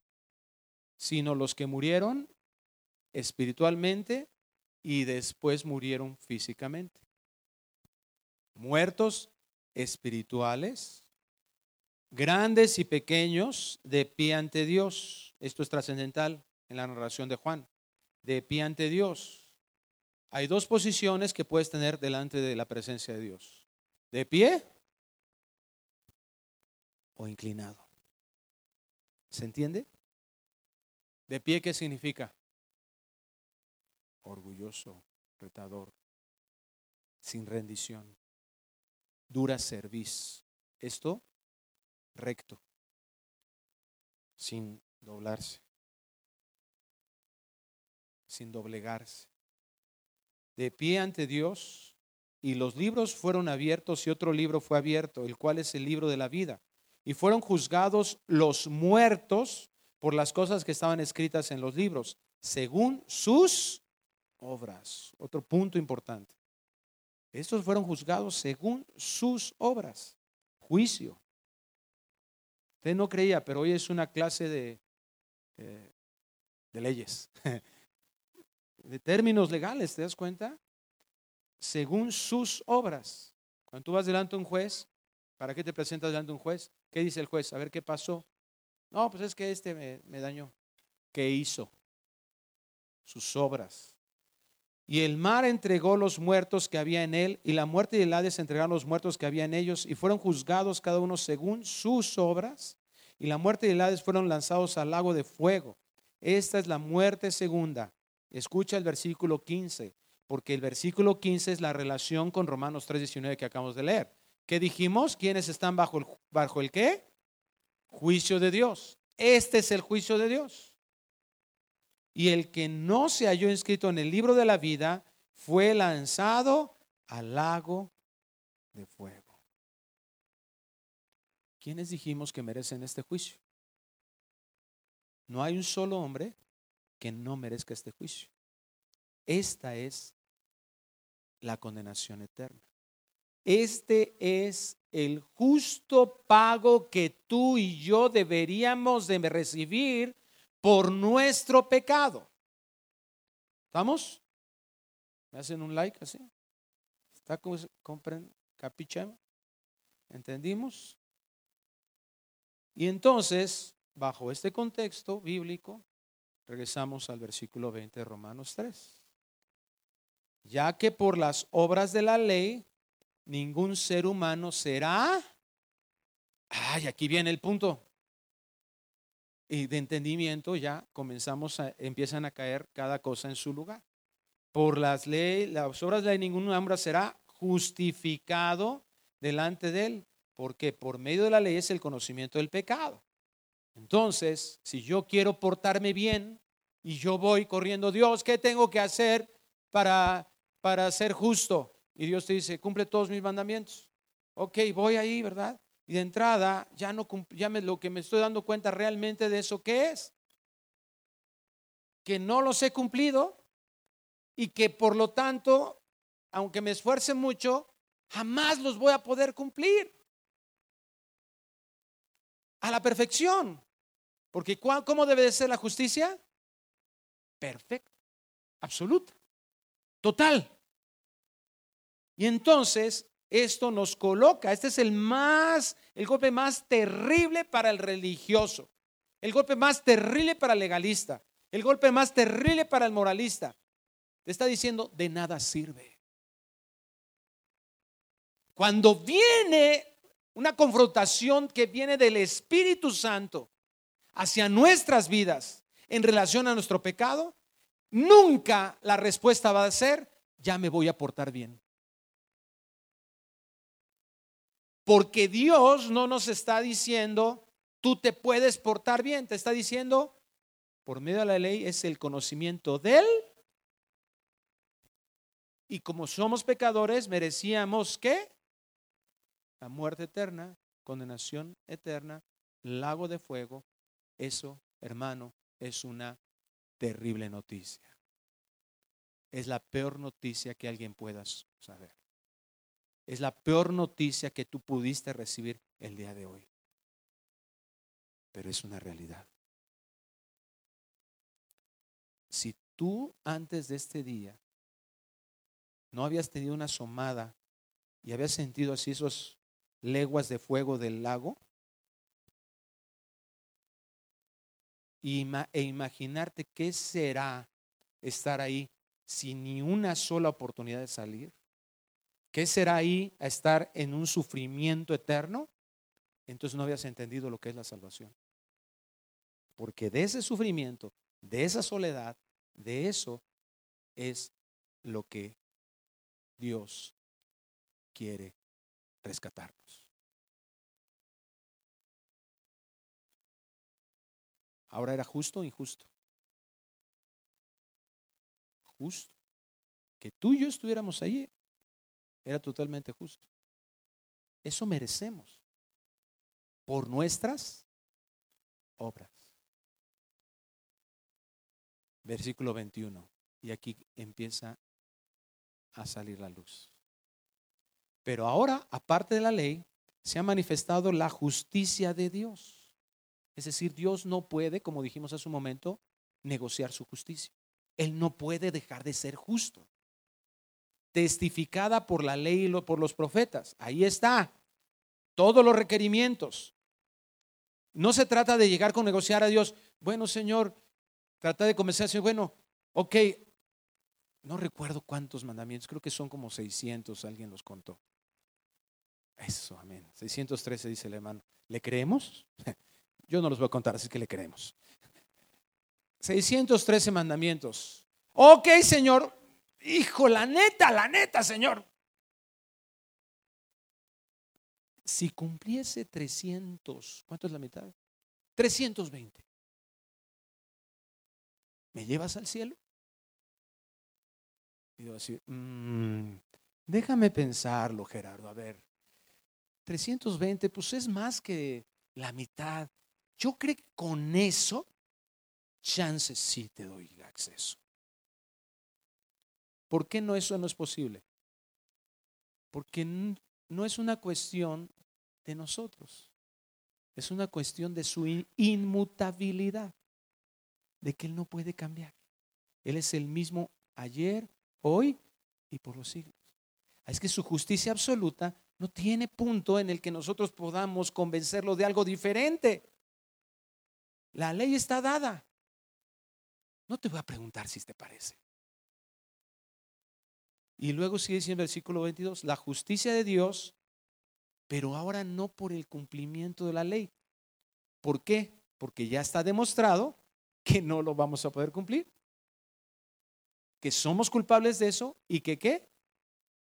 sino los que murieron espiritualmente y después murieron físicamente. Muertos espirituales grandes y pequeños, de pie ante Dios. Esto es trascendental en la narración de Juan. De pie ante Dios. Hay dos posiciones que puedes tener delante de la presencia de Dios. De pie o inclinado. ¿Se entiende? De pie, ¿qué significa? Orgulloso, retador, sin rendición, dura cerviz. Esto recto, sin doblarse, sin doblegarse, de pie ante Dios, y los libros fueron abiertos y otro libro fue abierto, el cual es el libro de la vida. Y fueron juzgados los muertos por las cosas que estaban escritas en los libros, según sus obras. Otro punto importante. Estos fueron juzgados según sus obras. Juicio. Usted no creía, pero hoy es una clase de, de, leyes, de términos legales, ¿te das cuenta? Según sus obras. Cuando tú vas delante de un juez, ¿para qué te presentas delante de un juez? ¿Qué dice el juez? A ver qué pasó. No, pues es que este me, me dañó. ¿Qué hizo? Sus obras. Y el mar entregó los muertos que había en él, y la muerte y el Hades entregaron los muertos que había en ellos, y fueron juzgados cada uno según sus obras, y la muerte y el Hades fueron lanzados al lago de fuego. Esta es la muerte segunda, Escucha el versículo 15, porque el versículo 15 es la relación con Romanos 3:19 que acabamos de leer. ¿Qué dijimos? ¿Quiénes están bajo el, bajo el qué? Juicio de Dios. Este es el juicio de Dios. Y el que no se halló inscrito en el libro de la vida fue lanzado al lago de fuego. ¿Quiénes dijimos que merecen este juicio? No hay un solo hombre que no merezca este juicio. Esta es la condenación eterna. Este es el justo pago que tú y yo deberíamos de recibir por nuestro pecado. ¿Estamos? ¿Me hacen un like así? ¿Está compren, capicham? ¿Entendimos? Y entonces, bajo este contexto bíblico, regresamos al versículo 20 de Romanos 3. Ya que por las obras de la ley, ningún ser humano será... Ay, aquí viene el punto. Y de entendimiento ya comenzamos a, empiezan a caer cada cosa en su lugar. Por las leyes, las obras de la ley, ningún hombre será justificado delante de él, porque por medio de la ley es el conocimiento del pecado. Entonces, si yo quiero portarme bien y yo voy corriendo, Dios, ¿qué tengo que hacer para, para ser justo? Y Dios te dice, cumple todos mis mandamientos. Ok, voy ahí, ¿verdad? Y de entrada, ya no ya lo que me estoy dando cuenta realmente de eso, ¿qué es? Que no los he cumplido y que por lo tanto, aunque me esfuerce mucho, jamás los voy a poder cumplir a la perfección. Porque ¿cómo debe de ser la justicia? Perfecta, absoluta, total. Y entonces esto nos coloca, este es el más, el golpe más terrible para el religioso, el golpe más terrible para el legalista, el golpe más terrible para el moralista. Te está diciendo, de nada sirve. Cuando viene una confrontación que viene del Espíritu Santo, hacia nuestras vidas en relación a nuestro pecado, nunca la respuesta va a ser, ya me voy a portar bien. Porque Dios no nos está diciendo, tú te puedes portar bien, te está diciendo, por medio de la ley es el conocimiento de Él. Y como somos pecadores, merecíamos que la muerte eterna, condenación eterna, lago de fuego eso, hermano, es una terrible noticia. Es la peor noticia que alguien pueda saber. Es la peor noticia que tú pudiste recibir el día de hoy. Pero es una realidad. Si tú antes de este día no habías tenido una asomada y habías sentido así esos leguas de fuego del lago, e imaginarte qué será estar ahí sin ni una sola oportunidad de salir. ¿Qué será ahí a estar en un sufrimiento eterno? Entonces no habías entendido lo que es la salvación. Porque de ese sufrimiento, de esa soledad, de eso es lo que Dios quiere rescatarnos. Ahora era justo o injusto. Justo. Que tú y yo estuviéramos allí era totalmente justo. Eso merecemos por nuestras obras. Versículo 21. Y aquí empieza a salir la luz. Pero ahora, aparte de la ley, se ha manifestado la justicia de Dios es decir, Dios no puede, como dijimos hace un momento, negociar su justicia. Él no puede dejar de ser justo. Testificada por la ley y por los profetas. Ahí está. Todos los requerimientos. No se trata de llegar con negociar a Dios. Bueno, Señor, trata de convencer Señor. Bueno, ok. No recuerdo cuántos mandamientos. Creo que son como 600. Alguien los contó. Eso, amén. 613 dice el hermano. ¿Le creemos? Yo no los voy a contar, así que le creemos. 613 mandamientos. Ok, Señor, hijo, la neta, la neta, Señor. Si cumpliese 300, ¿cuánto es la mitad? 320. ¿Me llevas al cielo? Y yo así, mm, déjame pensarlo, Gerardo. A ver, 320, pues es más que la mitad. Yo creo que con eso, chances sí te doy acceso. ¿Por qué no eso no es posible? Porque no es una cuestión de nosotros. Es una cuestión de su inmutabilidad, de que Él no puede cambiar. Él es el mismo ayer, hoy y por los siglos. Es que su justicia absoluta no tiene punto en el que nosotros podamos convencerlo de algo diferente. La ley está dada. No te voy a preguntar si te parece. Y luego sigue diciendo el versículo 22, la justicia de Dios, pero ahora no por el cumplimiento de la ley. ¿Por qué? Porque ya está demostrado que no lo vamos a poder cumplir. Que somos culpables de eso y que qué?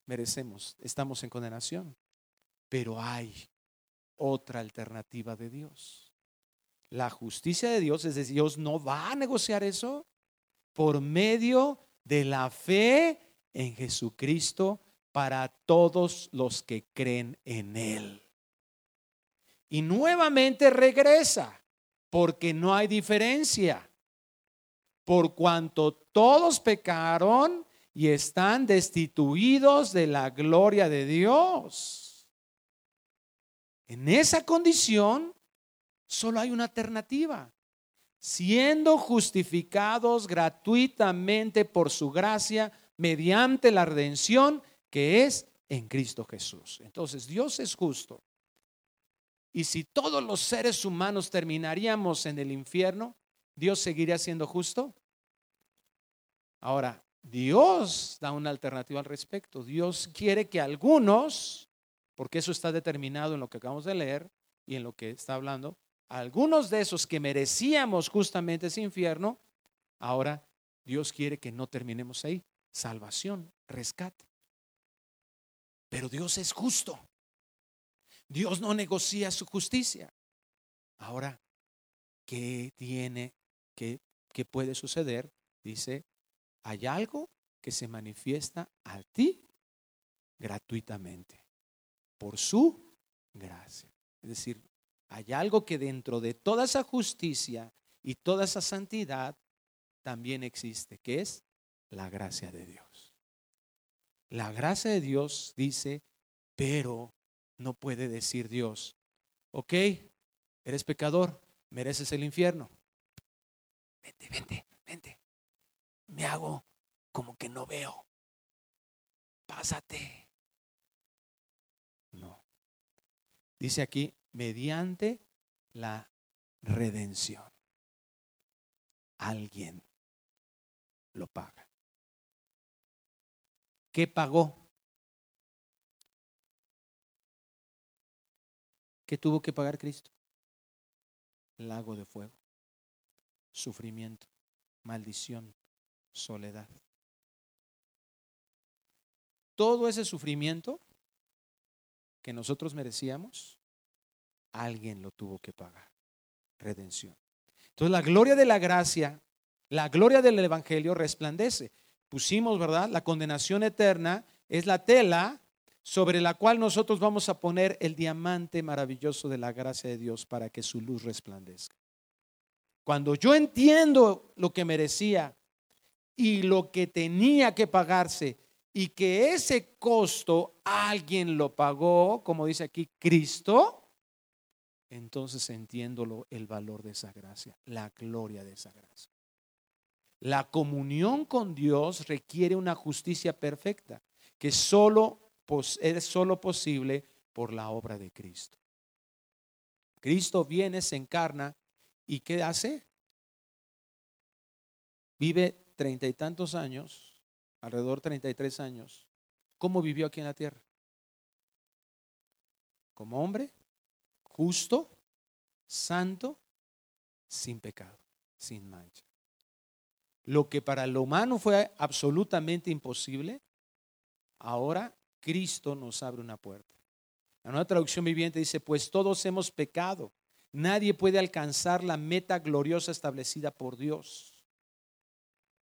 Merecemos, estamos en condenación. Pero hay otra alternativa de Dios. La justicia de Dios, es decir, Dios no va a negociar eso por medio de la fe en Jesucristo para todos los que creen en Él. Y nuevamente regresa, porque no hay diferencia. Por cuanto todos pecaron y están destituidos de la gloria de Dios. En esa condición, solo hay una alternativa. Siendo justificados gratuitamente por su gracia mediante la redención que es en Cristo Jesús. Entonces, Dios es justo. Y si todos los seres humanos terminaríamos en el infierno, ¿Dios seguiría siendo justo? Ahora, Dios da una alternativa al respecto. Dios quiere que algunos, porque eso está determinado en lo que acabamos de leer y en lo que está hablando, algunos de esos que merecíamos justamente ese infierno, ahora Dios quiere que no terminemos ahí salvación, rescate. Pero Dios es justo. Dios no negocia su justicia. Ahora, ¿qué tiene, qué, qué puede suceder? Dice, hay algo que se manifiesta a ti gratuitamente, por su gracia. Es decir, hay algo que dentro de toda esa justicia y toda esa santidad también existe, que es la gracia de Dios. La gracia de Dios dice, pero no puede decir Dios, ok, eres pecador, mereces el infierno. Vente, vente, vente. Me hago como que no veo. Pásate. No. Dice aquí, mediante la redención. Alguien lo paga. ¿Qué pagó? ¿Qué tuvo que pagar Cristo? Lago de fuego, sufrimiento, maldición, soledad. Todo ese sufrimiento que nosotros merecíamos, alguien lo tuvo que pagar. Redención. Entonces la gloria de la gracia, la gloria del Evangelio resplandece pusimos, ¿verdad? La condenación eterna es la tela sobre la cual nosotros vamos a poner el diamante maravilloso de la gracia de Dios para que su luz resplandezca. Cuando yo entiendo lo que merecía y lo que tenía que pagarse y que ese costo alguien lo pagó, como dice aquí Cristo, entonces entiendo el valor de esa gracia, la gloria de esa gracia. La comunión con Dios requiere una justicia perfecta que solo es solo posible por la obra de Cristo. Cristo viene, se encarna y ¿qué hace? Vive treinta y tantos años, alrededor de treinta y tres años. ¿Cómo vivió aquí en la tierra? Como hombre, justo, santo, sin pecado, sin mancha. Lo que para lo humano fue absolutamente imposible, ahora Cristo nos abre una puerta. La nueva traducción viviente dice, pues todos hemos pecado. Nadie puede alcanzar la meta gloriosa establecida por Dios.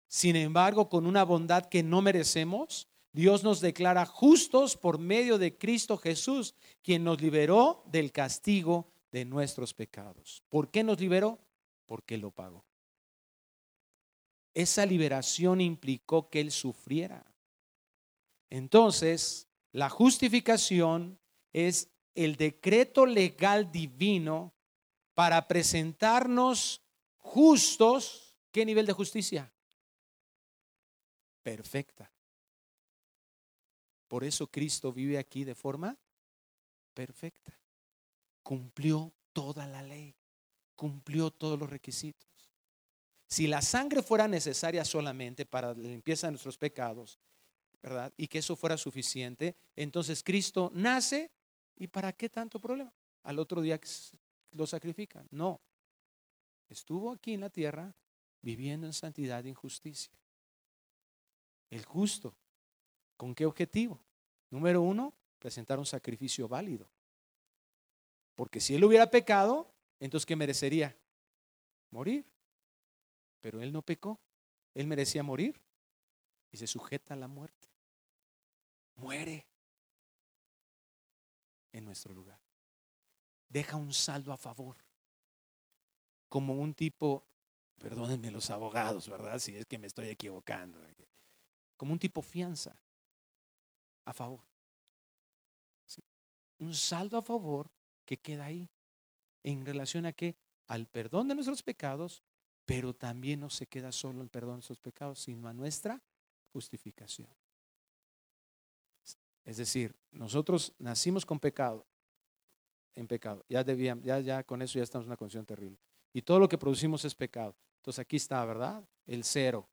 Sin embargo, con una bondad que no merecemos, Dios nos declara justos por medio de Cristo Jesús, quien nos liberó del castigo de nuestros pecados. ¿Por qué nos liberó? Porque lo pagó. Esa liberación implicó que Él sufriera. Entonces, la justificación es el decreto legal divino para presentarnos justos. ¿Qué nivel de justicia? Perfecta. Por eso Cristo vive aquí de forma perfecta. Cumplió toda la ley, cumplió todos los requisitos. Si la sangre fuera necesaria solamente para la limpieza de nuestros pecados, ¿verdad? Y que eso fuera suficiente, entonces Cristo nace y ¿para qué tanto problema? Al otro día lo sacrifican. No. Estuvo aquí en la tierra viviendo en santidad e injusticia. El justo. ¿Con qué objetivo? Número uno, presentar un sacrificio válido. Porque si él hubiera pecado, entonces ¿qué merecería? Morir. Pero él no pecó. Él merecía morir y se sujeta a la muerte. Muere en nuestro lugar. Deja un saldo a favor. Como un tipo, perdónenme los abogados, ¿verdad? Si es que me estoy equivocando. Como un tipo fianza a favor. Un saldo a favor que queda ahí en relación a qué? Al perdón de nuestros pecados, pero también no se queda solo el perdón de nuestros pecados, sino a nuestra justificación. Es decir, nosotros nacimos con pecado, en pecado. Ya debíamos, ya, ya con eso ya estamos en una condición terrible. Y todo lo que producimos es pecado. Entonces aquí está, ¿verdad? El cero.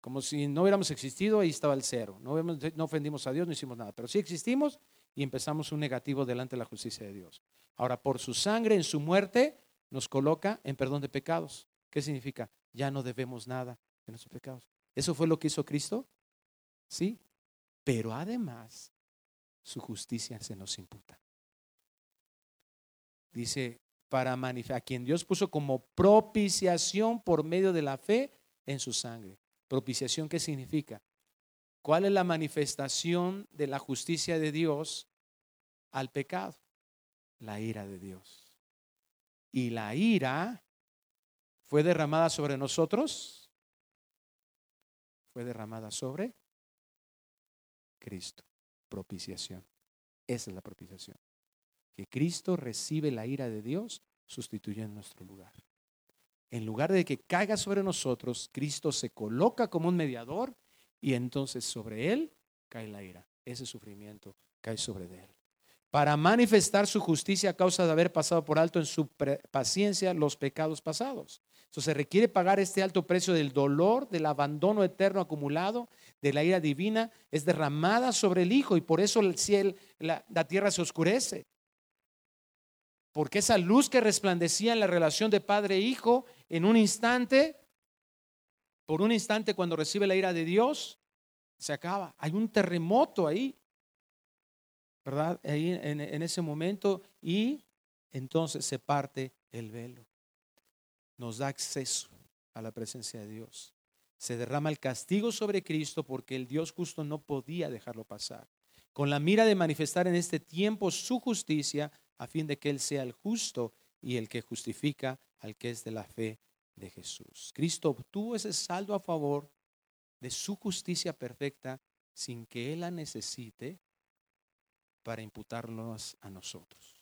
Como si no hubiéramos existido, ahí estaba el cero. No, no ofendimos a Dios, no hicimos nada. Pero sí existimos y empezamos un negativo delante de la justicia de Dios. Ahora, por su sangre, en su muerte, nos coloca en perdón de pecados. ¿Qué significa? Ya no debemos nada de nuestros pecados. ¿Eso fue lo que hizo Cristo? Sí. Pero además, su justicia se nos imputa. Dice, para manifestar, a quien Dios puso como propiciación por medio de la fe en su sangre. Propiciación, ¿qué significa? ¿Cuál es la manifestación de la justicia de Dios al pecado? La ira de Dios. Y la ira fue derramada sobre nosotros. Fue derramada sobre Cristo. Propiciación. Esa es la propiciación. Que Cristo recibe la ira de Dios sustituyendo nuestro lugar. En lugar de que caiga sobre nosotros, Cristo se coloca como un mediador y entonces sobre él cae la ira. Ese sufrimiento cae sobre él. Para manifestar su justicia a causa de haber pasado por alto en su paciencia los pecados pasados. Entonces se requiere pagar este alto precio del dolor, del abandono eterno acumulado, de la ira divina, es derramada sobre el Hijo y por eso el cielo, la, la tierra se oscurece. Porque esa luz que resplandecía en la relación de padre e hijo, en un instante, por un instante cuando recibe la ira de Dios, se acaba. Hay un terremoto ahí, ¿verdad? Ahí en, en ese momento y entonces se parte el velo. Nos da acceso a la presencia de Dios. Se derrama el castigo sobre Cristo porque el Dios justo no podía dejarlo pasar. Con la mira de manifestar en este tiempo su justicia, a fin de que Él sea el justo y el que justifica al que es de la fe de Jesús. Cristo obtuvo ese saldo a favor de su justicia perfecta sin que Él la necesite para imputarnos a nosotros.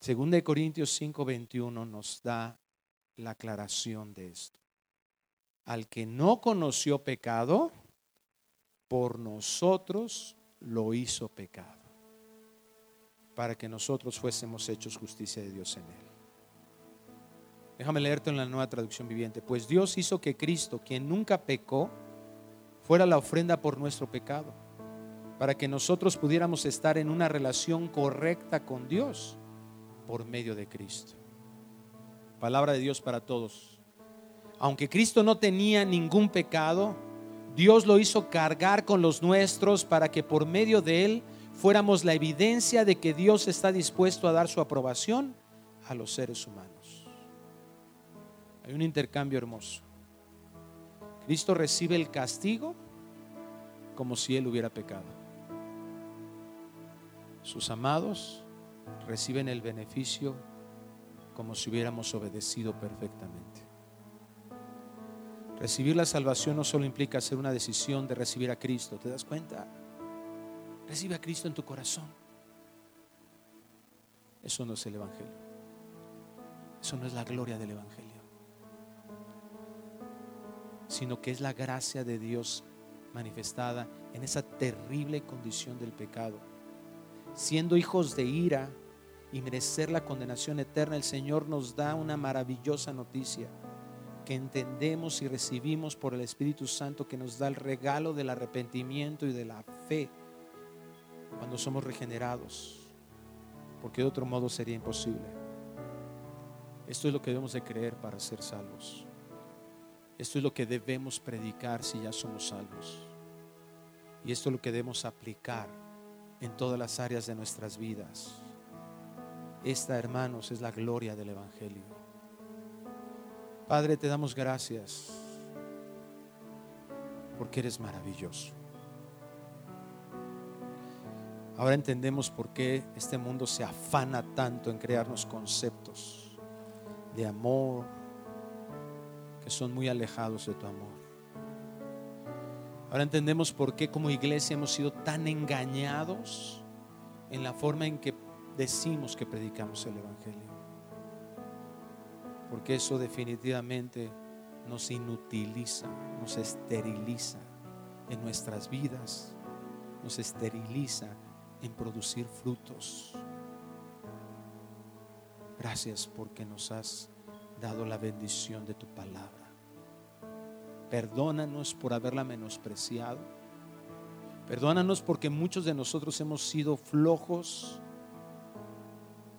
Segunda de Corintios 5:21 nos da la aclaración de esto. Al que no conoció pecado, por nosotros lo hizo pecado para que nosotros fuésemos hechos justicia de Dios en él. Déjame leerte en la nueva traducción viviente. Pues Dios hizo que Cristo, quien nunca pecó, fuera la ofrenda por nuestro pecado, para que nosotros pudiéramos estar en una relación correcta con Dios por medio de Cristo. Palabra de Dios para todos. Aunque Cristo no tenía ningún pecado, Dios lo hizo cargar con los nuestros para que por medio de él fuéramos la evidencia de que Dios está dispuesto a dar su aprobación a los seres humanos. Hay un intercambio hermoso. Cristo recibe el castigo como si él hubiera pecado. Sus amados reciben el beneficio como si hubiéramos obedecido perfectamente. Recibir la salvación no solo implica hacer una decisión de recibir a Cristo, ¿te das cuenta? Recibe a Cristo en tu corazón. Eso no es el Evangelio. Eso no es la gloria del Evangelio. Sino que es la gracia de Dios manifestada en esa terrible condición del pecado. Siendo hijos de ira y merecer la condenación eterna, el Señor nos da una maravillosa noticia que entendemos y recibimos por el Espíritu Santo que nos da el regalo del arrepentimiento y de la fe cuando somos regenerados, porque de otro modo sería imposible. Esto es lo que debemos de creer para ser salvos. Esto es lo que debemos predicar si ya somos salvos. Y esto es lo que debemos aplicar en todas las áreas de nuestras vidas. Esta, hermanos, es la gloria del Evangelio. Padre, te damos gracias porque eres maravilloso. Ahora entendemos por qué este mundo se afana tanto en crearnos conceptos de amor que son muy alejados de tu amor. Ahora entendemos por qué como iglesia hemos sido tan engañados en la forma en que decimos que predicamos el Evangelio porque eso definitivamente nos inutiliza, nos esteriliza en nuestras vidas, nos esteriliza en producir frutos. Gracias porque nos has dado la bendición de tu palabra. Perdónanos por haberla menospreciado. Perdónanos porque muchos de nosotros hemos sido flojos,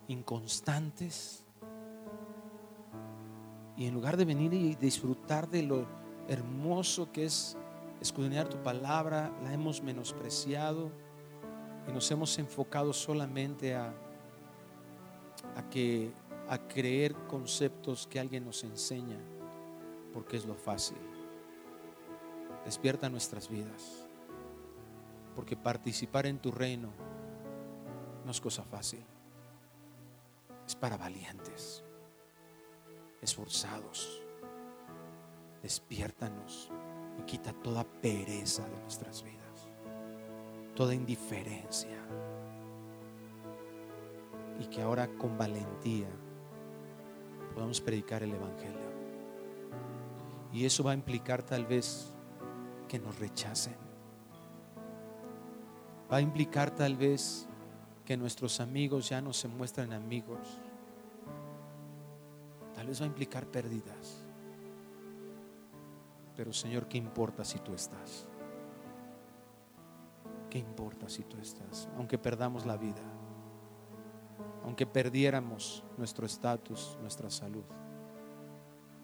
inconstantes y en lugar de venir y disfrutar de lo hermoso que es escudriñar tu palabra, la hemos menospreciado y nos hemos enfocado solamente a, a, que, a creer conceptos que alguien nos enseña, porque es lo fácil. Despierta nuestras vidas, porque participar en tu reino no es cosa fácil, es para valientes esforzados. Despiértanos y quita toda pereza de nuestras vidas, toda indiferencia. Y que ahora con valentía podamos predicar el Evangelio. Y eso va a implicar tal vez que nos rechacen. Va a implicar tal vez que nuestros amigos ya no se muestran amigos, les va a implicar pérdidas. Pero Señor, ¿qué importa si tú estás? ¿Qué importa si tú estás? Aunque perdamos la vida, aunque perdiéramos nuestro estatus, nuestra salud,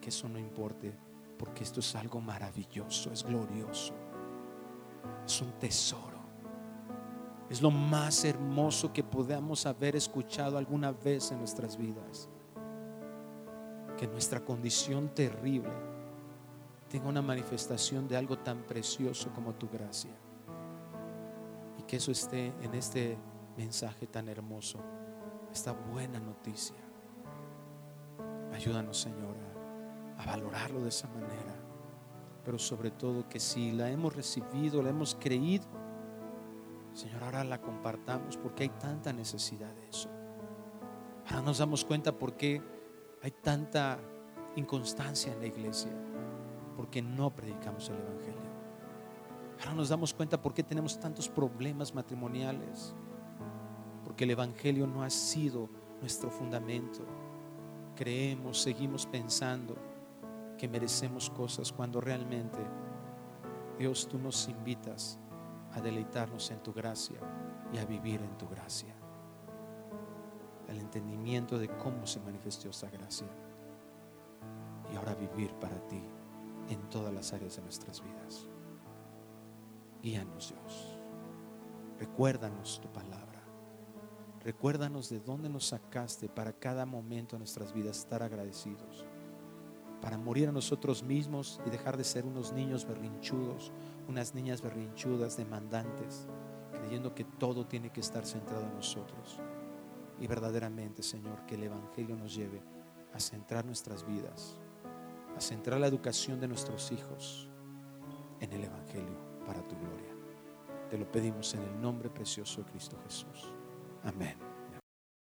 que eso no importe, porque esto es algo maravilloso, es glorioso, es un tesoro. Es lo más hermoso que podamos haber escuchado alguna vez en nuestras vidas que nuestra condición terrible tenga una manifestación de algo tan precioso como tu gracia. Y que eso esté en este mensaje tan hermoso, esta buena noticia. Ayúdanos, Señor, a valorarlo de esa manera. Pero sobre todo que si la hemos recibido, la hemos creído, Señor, ahora la compartamos porque hay tanta necesidad de eso. Ahora nos damos cuenta por qué hay tanta inconstancia en la iglesia porque no predicamos el Evangelio. Ahora nos damos cuenta por qué tenemos tantos problemas matrimoniales. Porque el Evangelio no ha sido nuestro fundamento. Creemos, seguimos pensando que merecemos cosas cuando realmente Dios tú nos invitas a deleitarnos en tu gracia y a vivir en tu gracia el entendimiento de cómo se manifestó esa gracia. y ahora vivir para ti en todas las áreas de nuestras vidas. Guíanos, Dios. Recuérdanos tu palabra. Recuérdanos de dónde nos sacaste para cada momento de nuestras vidas estar agradecidos. Para morir a nosotros mismos y dejar de ser unos niños berrinchudos, unas niñas berrinchudas, demandantes, creyendo que todo tiene que estar centrado en nosotros. Y verdaderamente, Señor, que el Evangelio nos lleve a centrar nuestras vidas, a centrar la educación de nuestros hijos en el Evangelio para tu gloria. Te lo pedimos en el nombre precioso de Cristo Jesús. Amén.